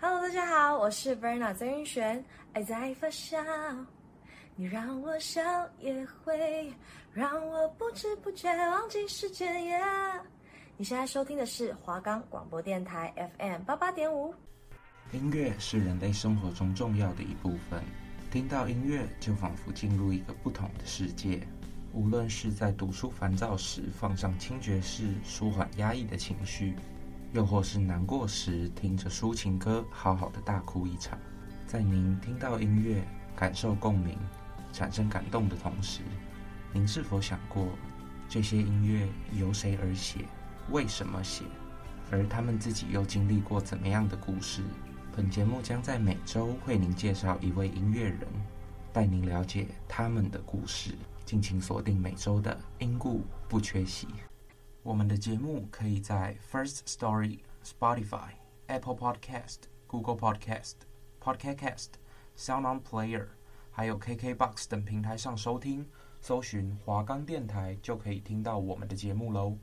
Hello，大家好，我是 Verna 曾云璇。爱在发酵，你让我笑也会让我不知不觉忘记时间。耶你现在收听的是华冈广播电台 FM 八八点五。音乐是人类生活中重要的一部分，听到音乐就仿佛进入一个不同的世界。无论是在读书烦躁时放上轻爵士，舒缓压抑的情绪，又或是难过时听着抒情歌，好好的大哭一场。在您听到音乐、感受共鸣、产生感动的同时，您是否想过，这些音乐由谁而写？为什么写？而他们自己又经历过怎么样的故事？本节目将在每周为您介绍一位音乐人，带您了解他们的故事。敬请锁定每周的音故不缺席。我们的节目可以在 First Story、Spotify、Apple Podcast、Google Podcast、Podcast Cast、Sound On Player，还有 KKBox 等平台上收听，搜寻华冈电台就可以听到我们的节目喽。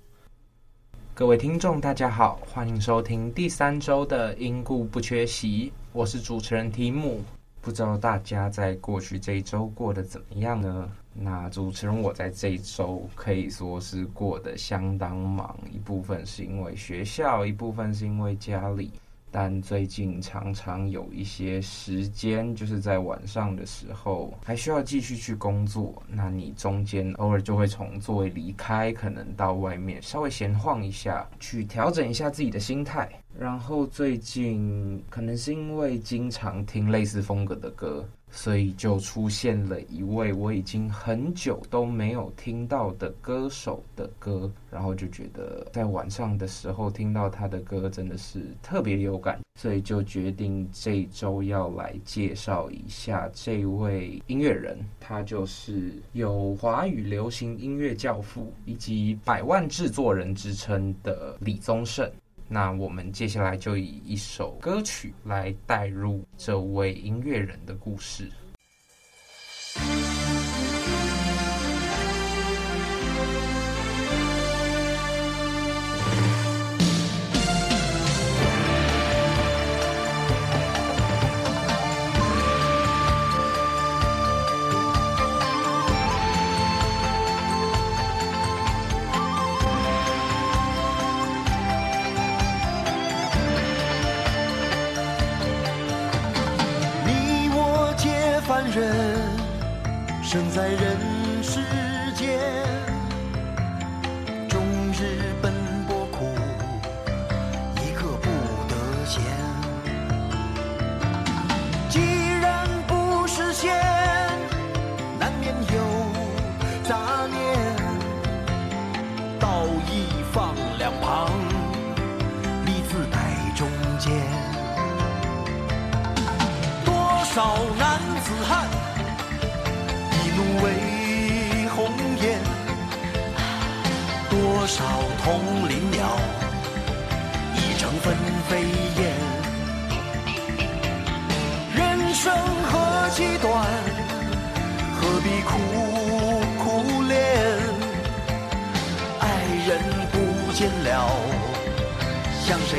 各位听众，大家好，欢迎收听第三周的因故不缺席，我是主持人提姆。不知道大家在过去这一周过得怎么样呢？那主持人我在这一周可以说是过得相当忙，一部分是因为学校，一部分是因为家里。但最近常常有一些时间，就是在晚上的时候还需要继续去工作。那你中间偶尔就会从座位离开，可能到外面稍微闲晃一下，去调整一下自己的心态。然后最近可能是因为经常听类似风格的歌。所以就出现了一位我已经很久都没有听到的歌手的歌，然后就觉得在晚上的时候听到他的歌真的是特别有感，所以就决定这周要来介绍一下这位音乐人，他就是有华语流行音乐教父以及百万制作人之称的李宗盛。那我们接下来就以一首歌曲来带入这位音乐人的故事。生在人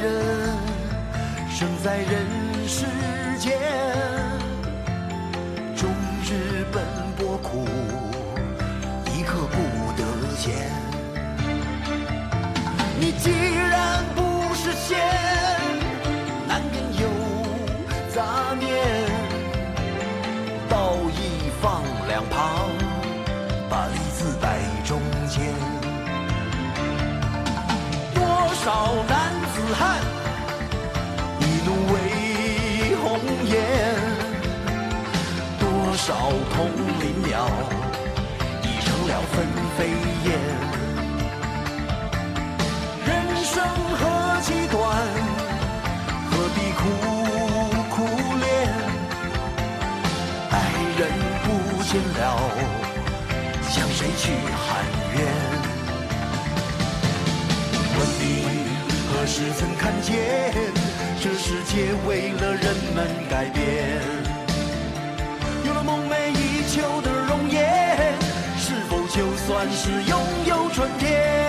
人生在人世间终日奔波苦到同林鸟，已成了分飞燕。人生何其短，何必苦苦恋？爱人不见了，向谁去喊冤？问你何时曾看见？这世界为了人们改变，秋的容颜，是否就算是拥有春天？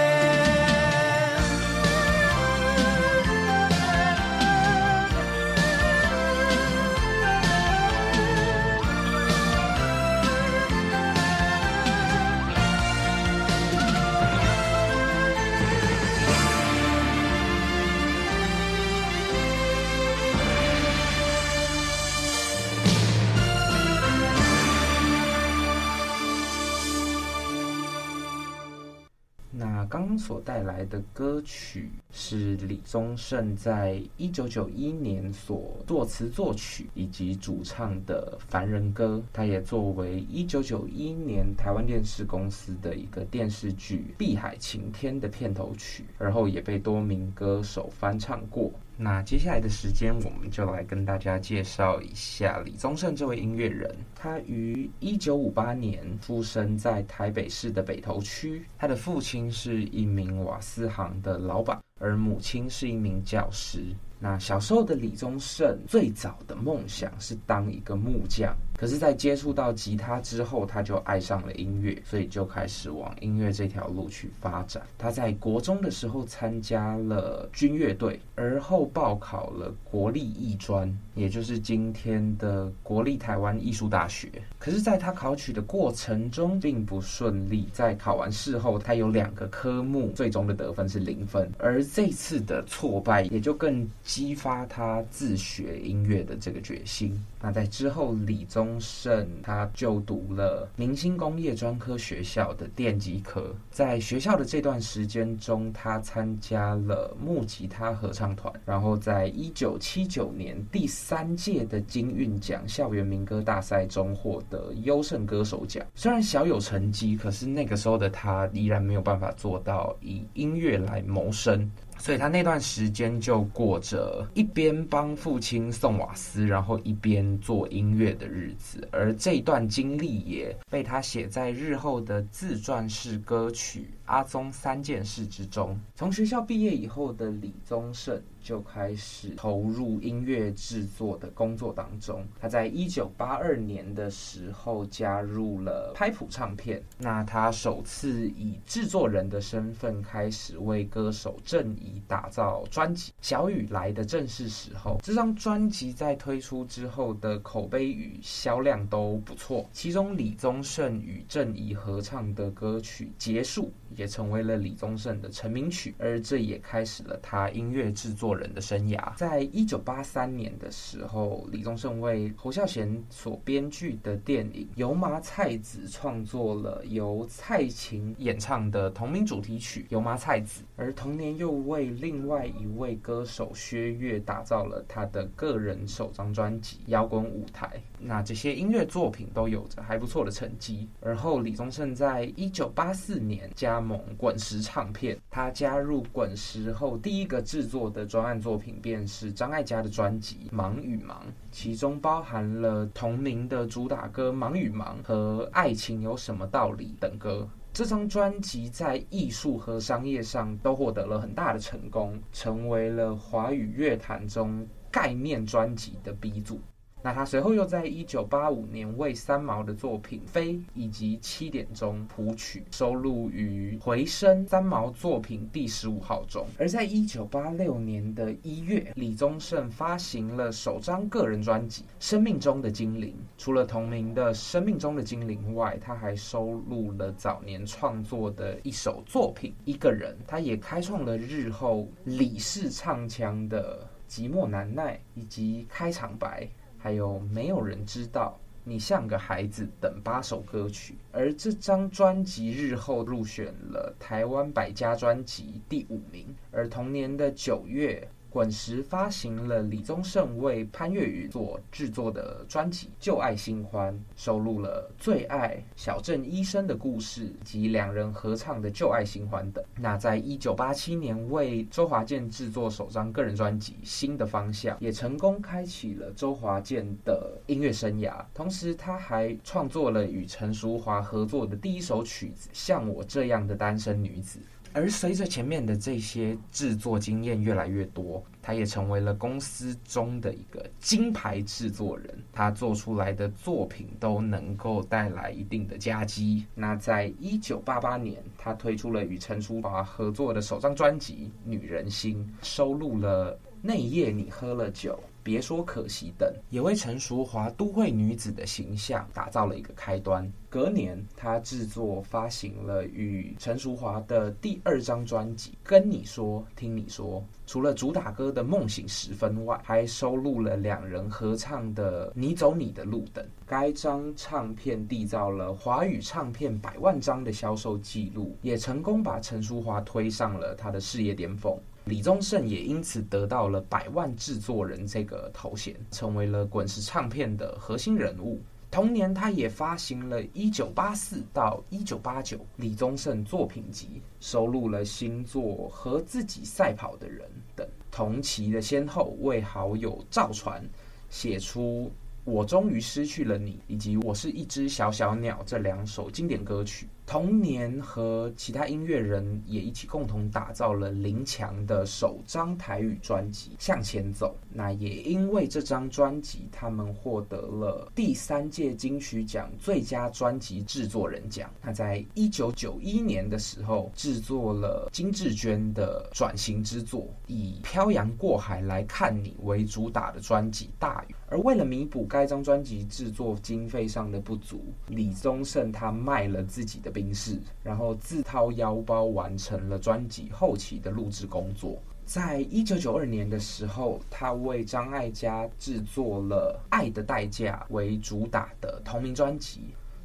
所带来的歌曲是李宗盛在一九九一年所作词作曲以及主唱的《凡人歌》，它也作为一九九一年台湾电视公司的一个电视剧《碧海晴天》的片头曲，而后也被多名歌手翻唱过。那接下来的时间，我们就来跟大家介绍一下李宗盛这位音乐人。他于一九五八年出生在台北市的北投区，他的父亲是一名瓦斯行的老板，而母亲是一名教师。那小时候的李宗盛最早的梦想是当一个木匠。可是，在接触到吉他之后，他就爱上了音乐，所以就开始往音乐这条路去发展。他在国中的时候参加了军乐队，而后报考了国立艺专，也就是今天的国立台湾艺术大学。可是，在他考取的过程中并不顺利，在考完试后，他有两个科目最终的得分是零分，而这次的挫败也就更激发他自学音乐的这个决心。那在之后，李宗盛他就读了明星工业专科学校的电机科，在学校的这段时间中，他参加了木吉他合唱团，然后在一九七九年第三届的金韵奖校园民歌大赛中获得优胜歌手奖。虽然小有成绩，可是那个时候的他依然没有办法做到以音乐来谋生。所以他那段时间就过着一边帮父亲送瓦斯，然后一边做音乐的日子，而这段经历也被他写在日后的自传式歌曲《阿宗三件事》之中。从学校毕业以后的李宗盛，就开始投入音乐制作的工作当中。他在一九八二年的时候加入了拍谱唱片。那他首次以制作人的身份开始为歌手郑怡打造专辑《小雨来的正是时候》。这张专辑在推出之后的口碑与销量都不错。其中李宗盛与郑怡合唱的歌曲《结束》也成为了李宗盛的成名曲，而这也开始了他音乐制作人的生涯。在一九八三年的时候，李宗盛为侯孝贤所编剧的电影《油麻菜籽》创作了由蔡琴演唱的同名主题曲《油麻菜籽》，而同年又为另外一位歌手薛岳打造了他的个人首张专辑《摇滚舞台》。那这些音乐作品都有着还不错的成绩。而后，李宗盛在一九八四年加盟滚石唱片。他加入滚石后，第一个制作的专案作品便是张艾嘉的专辑《忙与忙》，其中包含了同名的主打歌《忙与忙》和《爱情有什么道理》等歌。这张专辑在艺术和商业上都获得了很大的成功，成为了华语乐坛中概念专辑的鼻祖。那他随后又在一九八五年为三毛的作品《飞》以及《七点钟》谱曲，收录于《回声》三毛作品第十五号中。而在一九八六年的一月，李宗盛发行了首张个人专辑《生命中的精灵》。除了同名的《生命中的精灵》外，他还收录了早年创作的一首作品《一个人》。他也开创了日后李氏唱腔的《寂寞难耐》以及开场白。还有没有人知道你像个孩子等八首歌曲，而这张专辑日后入选了台湾百家专辑第五名。而同年的九月，滚石发行了李宗盛为潘越云所制作的专辑《旧爱新欢》，收录了《最爱》、小镇医生的故事及两人合唱的《旧爱新欢》等。那在一九八七年为周华健制作首张个人专辑《新的方向》，也成功开启了周华健的音乐生涯。同时，他还创作了与陈淑樺合作的第一首曲子《像我这样的单身女子》。而随着前面的这些制作经验越来越多，他也成为了公司中的一个金牌制作人。他做出来的作品都能够带来一定的佳绩。那在一九八八年，他推出了与陈淑桦合作的首张专辑《女人心》，收录了《那一夜你喝了酒》。别说可惜等，也为陈淑樺都会女子的形象打造了一个开端。隔年，他制作发行了与陈淑樺的第二张专辑《跟你说听你说》，除了主打歌的《梦醒时分》外，还收录了两人合唱的《你走你的路》等。该张唱片缔造了华语唱片百万张的销售记录，也成功把陈淑樺推上了他的事业巅峰。李宗盛也因此得到了百万制作人这个头衔，成为了滚石唱片的核心人物。同年，他也发行了一九八四到一九八九李宗盛作品集，收录了新作《和自己赛跑的人》等。同期的先后为好友赵传写出。我终于失去了你，以及我是一只小小鸟这两首经典歌曲。同年和其他音乐人也一起共同打造了林强的首张台语专辑《向前走》。那也因为这张专辑，他们获得了第三届金曲奖最佳专辑制作人奖。那在一九九一年的时候，制作了金智娟的转型之作，以《漂洋过海来看你》为主打的专辑《大雨》。而为了弥补该张专辑制作经费上的不足，李宗盛他卖了自己的宾士，然后自掏腰包完成了专辑后期的录制工作。在一九九二年的时候，他为张艾嘉制作了《爱的代价》为主打的同名专辑。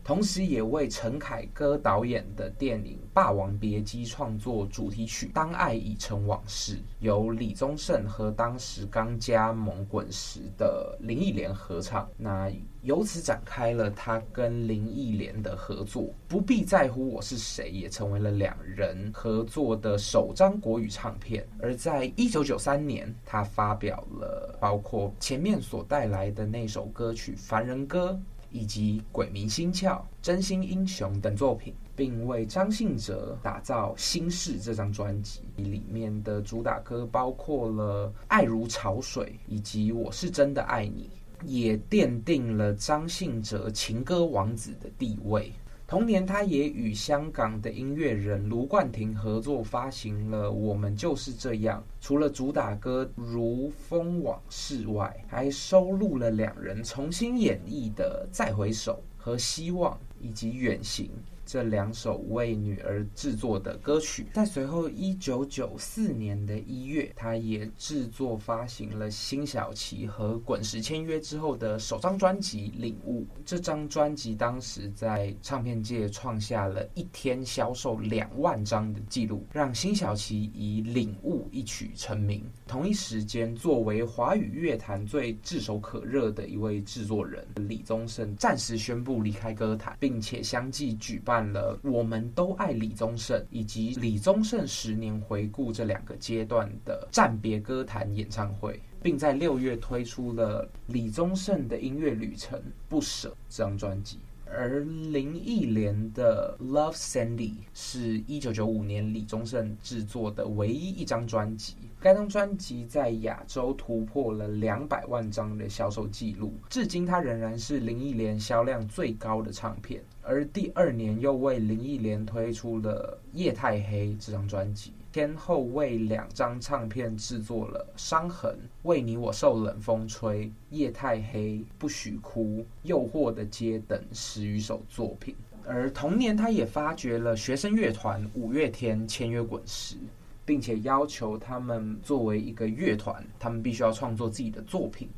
同时，也为陈凯歌导演的电影《霸王别姬》创作主题曲《当爱已成往事》，由李宗盛和当时刚加盟滚石的林忆莲合唱。那由此展开了他跟林忆莲的合作。不必在乎我是谁，也成为了两人合作的首张国语唱片。而在一九九三年，他发表了包括前面所带来的那首歌曲《凡人歌》。以及《鬼迷心窍》《真心英雄》等作品，并为张信哲打造《心事》这张专辑。里面的主打歌包括了《爱如潮水》以及《我是真的爱你》，也奠定了张信哲情歌王子的地位。同年，他也与香港的音乐人卢冠廷合作发行了《我们就是这样》。除了主打歌《如风往事》外，还收录了两人重新演绎的《再回首》和《希望》，以及《远行》。这两首为女儿制作的歌曲，在随后一九九四年的一月，他也制作发行了辛晓琪和滚石签约之后的首张专辑《领悟》。这张专辑当时在唱片界创下了一天销售两万张的记录，让辛晓琪以《领悟》一曲成名。同一时间，作为华语乐坛最炙手可热的一位制作人，李宗盛暂时宣布离开歌坛，并且相继举办。办了我们都爱李宗盛以及李宗盛十年回顾这两个阶段的暂别歌坛演唱会，并在六月推出了李宗盛的音乐旅程不舍这张专辑。而林忆莲的 Love Sandy 是一九九五年李宗盛制作的唯一一张专辑。该张专辑在亚洲突破了两百万张的销售记录，至今它仍然是林忆莲销量最高的唱片。而第二年又为林忆莲推出了《夜太黑》这张专辑，先后为两张唱片制作了《伤痕》《为你我受冷风吹》《夜太黑》《不许哭》《诱惑的街》等十余首作品。而同年，他也发掘了学生乐团五月天签约滚石。并且要求他们作为一个乐团，他们必须要创作自己的作品。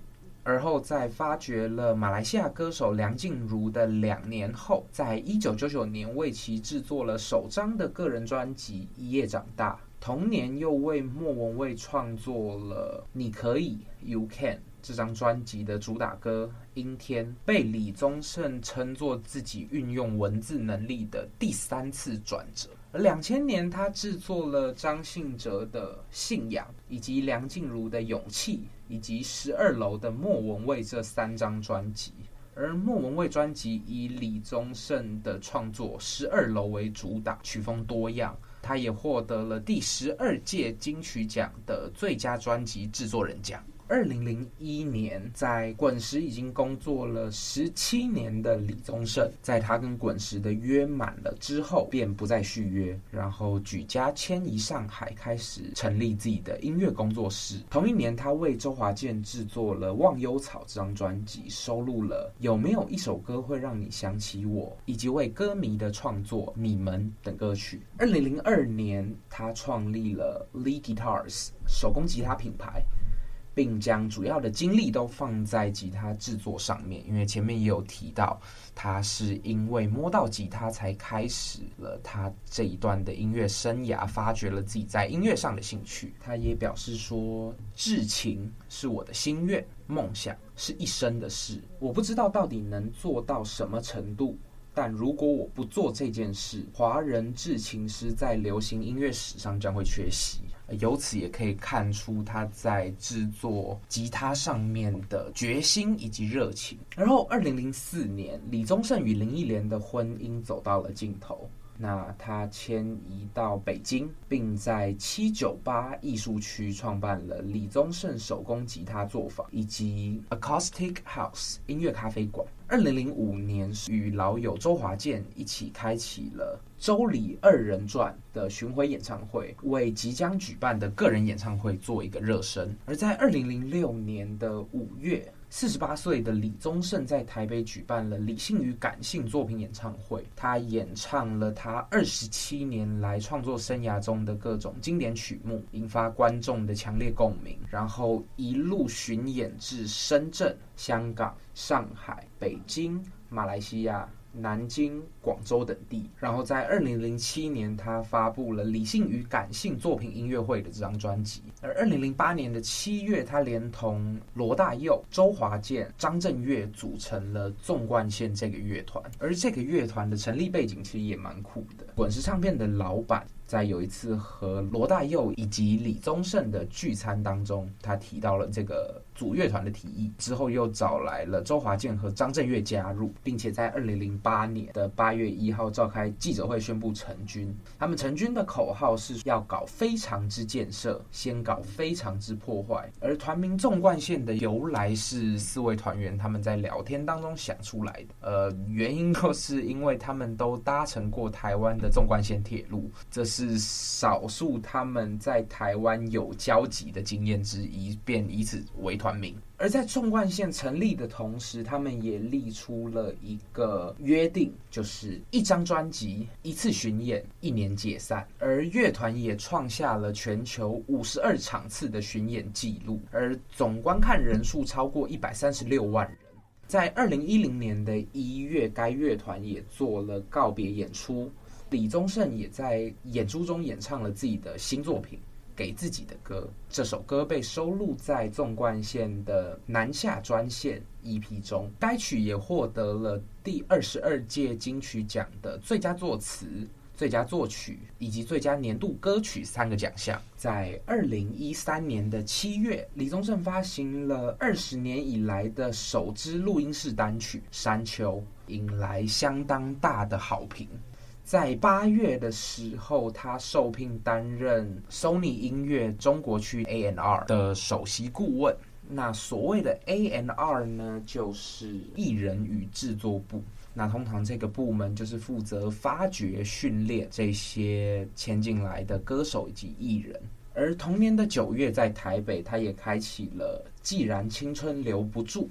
而后在发掘了马来西亚歌手梁静茹的两年后，在一九九九年为其制作了首张的个人专辑《一夜长大》。同年又为莫文蔚创作了《你可以》（You Can） 这张专辑的主打歌《阴天》，被李宗盛称作自己运用文字能力的第三次转折。而两千年，他制作了张信哲的《信仰》，以及梁静茹的《勇气》，以及十二楼的莫文蔚这三张专辑。而莫文蔚专辑以李宗盛的创作《十二楼》为主打，曲风多样。他也获得了第十二届金曲奖的最佳专辑制作人奖。二零零一年，在滚石已经工作了十七年的李宗盛，在他跟滚石的约满了之后，便不再续约，然后举家迁移上海，开始成立自己的音乐工作室。同一年，他为周华健制作了《忘忧草》这张专辑，收录了《有没有一首歌会让你想起我》，以及为歌迷的创作《你们》等歌曲。二零零二年，他创立了 Lee Guitars 手工吉他品牌。并将主要的精力都放在吉他制作上面，因为前面也有提到，他是因为摸到吉他才开始了他这一段的音乐生涯，发掘了自己在音乐上的兴趣。他也表示说，至情是我的心愿，梦想是一生的事。我不知道到底能做到什么程度，但如果我不做这件事，华人至情师在流行音乐史上将会缺席。由此也可以看出他在制作吉他上面的决心以及热情。然后，二零零四年，李宗盛与林忆莲的婚姻走到了尽头。那他迁移到北京，并在七九八艺术区创办了李宗盛手工吉他作坊以及 Acoustic House 音乐咖啡馆。二零零五年，与老友周华健一起开启了《周礼二人转》的巡回演唱会，为即将举办的个人演唱会做一个热身。而在二零零六年的五月，四十八岁的李宗盛在台北举办了《理性与感性》作品演唱会，他演唱了他二十七年来创作生涯中的各种经典曲目，引发观众的强烈共鸣，然后一路巡演至深圳、香港、上海、北京、马来西亚。南京、广州等地，然后在二零零七年，他发布了《理性与感性》作品音乐会的这张专辑。而二零零八年的七月，他连同罗大佑、周华健、张震岳组成了纵贯线这个乐团。而这个乐团的成立背景其实也蛮酷的。滚石唱片的老板在有一次和罗大佑以及李宗盛的聚餐当中，他提到了这个。组乐团的提议之后，又找来了周华健和张震岳加入，并且在二零零八年的八月一号召开记者会宣布成军。他们成军的口号是要搞非常之建设，先搞非常之破坏。而团名纵贯线的由来是四位团员他们在聊天当中想出来的。呃，原因就是因为他们都搭乘过台湾的纵贯线铁路，这是少数他们在台湾有交集的经验之一，便以此为团。名，而在纵贯线成立的同时，他们也立出了一个约定，就是一张专辑、一次巡演、一年解散。而乐团也创下了全球五十二场次的巡演记录，而总观看人数超过一百三十六万人。在二零一零年的一月，该乐团也做了告别演出，李宗盛也在演出中演唱了自己的新作品。给自己的歌，这首歌被收录在纵贯线的南下专线 EP 中。该曲也获得了第二十二届金曲奖的最佳作词、最佳作曲以及最佳年度歌曲三个奖项。在二零一三年的七月，李宗盛发行了二十年以来的首支录音室单曲《山丘》，引来相当大的好评。在八月的时候，他受聘担任 Sony 音乐中国区 A&R 的首席顾问。那所谓的 A&R 呢，就是艺人与制作部。那通常这个部门就是负责发掘、训练这些前进来的歌手以及艺人。而同年的九月，在台北，他也开启了《既然青春留不住》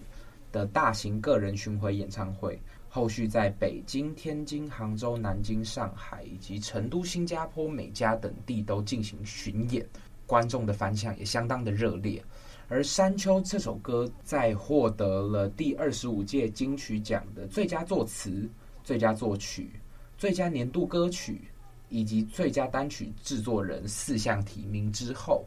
的大型个人巡回演唱会。后续在北京、天津、杭州、南京、上海以及成都、新加坡、美加等地都进行巡演，观众的反响也相当的热烈。而《山丘》这首歌在获得了第二十五届金曲奖的最佳作词、最佳作曲、最佳年度歌曲以及最佳单曲制作人四项提名之后，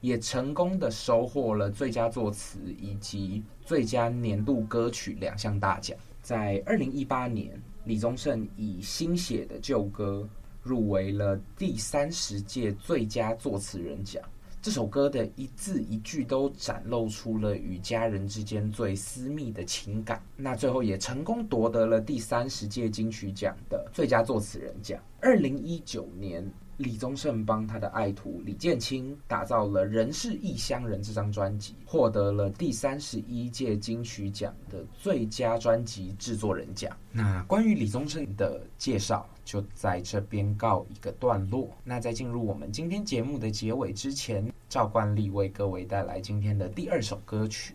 也成功的收获了最佳作词以及最佳年度歌曲两项大奖。在二零一八年，李宗盛以《新写的旧歌》入围了第三十届最佳作词人奖。这首歌的一字一句都展露出了与家人之间最私密的情感，那最后也成功夺得了第三十届金曲奖的最佳作词人奖。二零一九年，李宗盛帮他的爱徒李建清打造了《人是异乡人》这张专辑，获得了第三十一届金曲奖的最佳专辑制作人奖。那关于李宗盛的介绍。就在这边告一个段落。那在进入我们今天节目的结尾之前，照惯例为各位带来今天的第二首歌曲。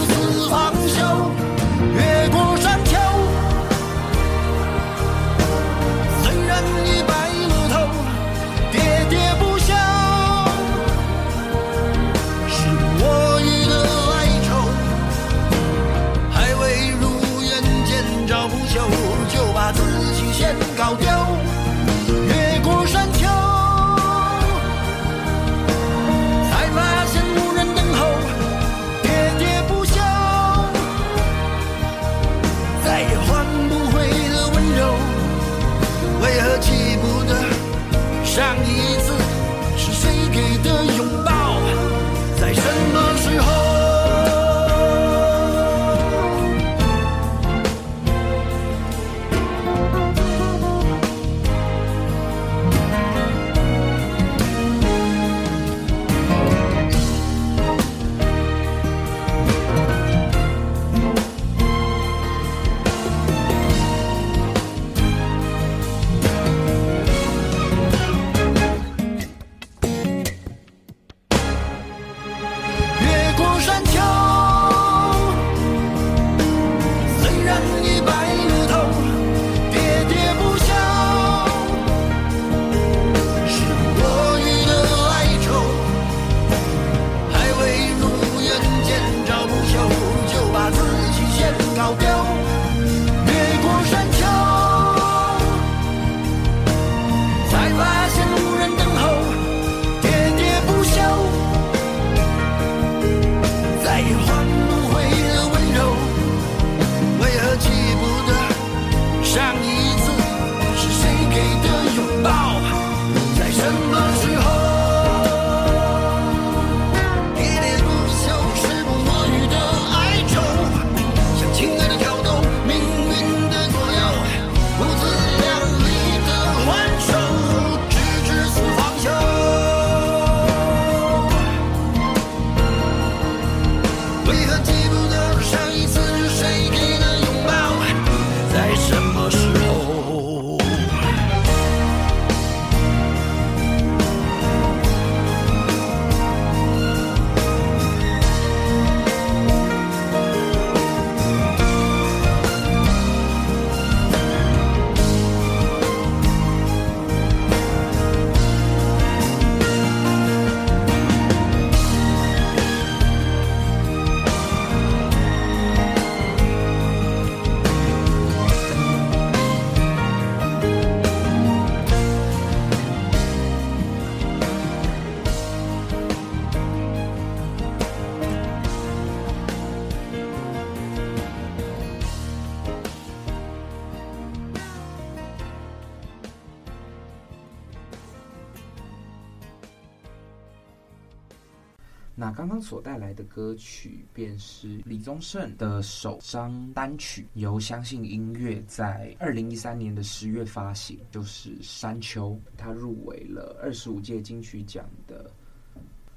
那刚刚所带来的歌曲，便是李宗盛的首张单曲，由相信音乐在二零一三年的十月发行，就是《山丘》。他入围了二十五届金曲奖的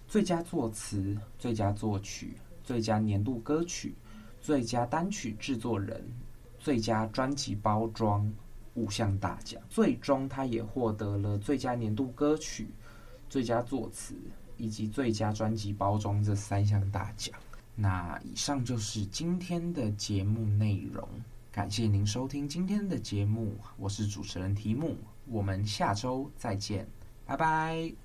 最佳作词、最佳作曲、最佳年度歌曲、最佳单曲制作人、最佳专辑包装五项大奖。最终，他也获得了最佳年度歌曲、最佳作词。以及最佳专辑包装这三项大奖。那以上就是今天的节目内容，感谢您收听今天的节目，我是主持人提姆，我们下周再见，拜拜。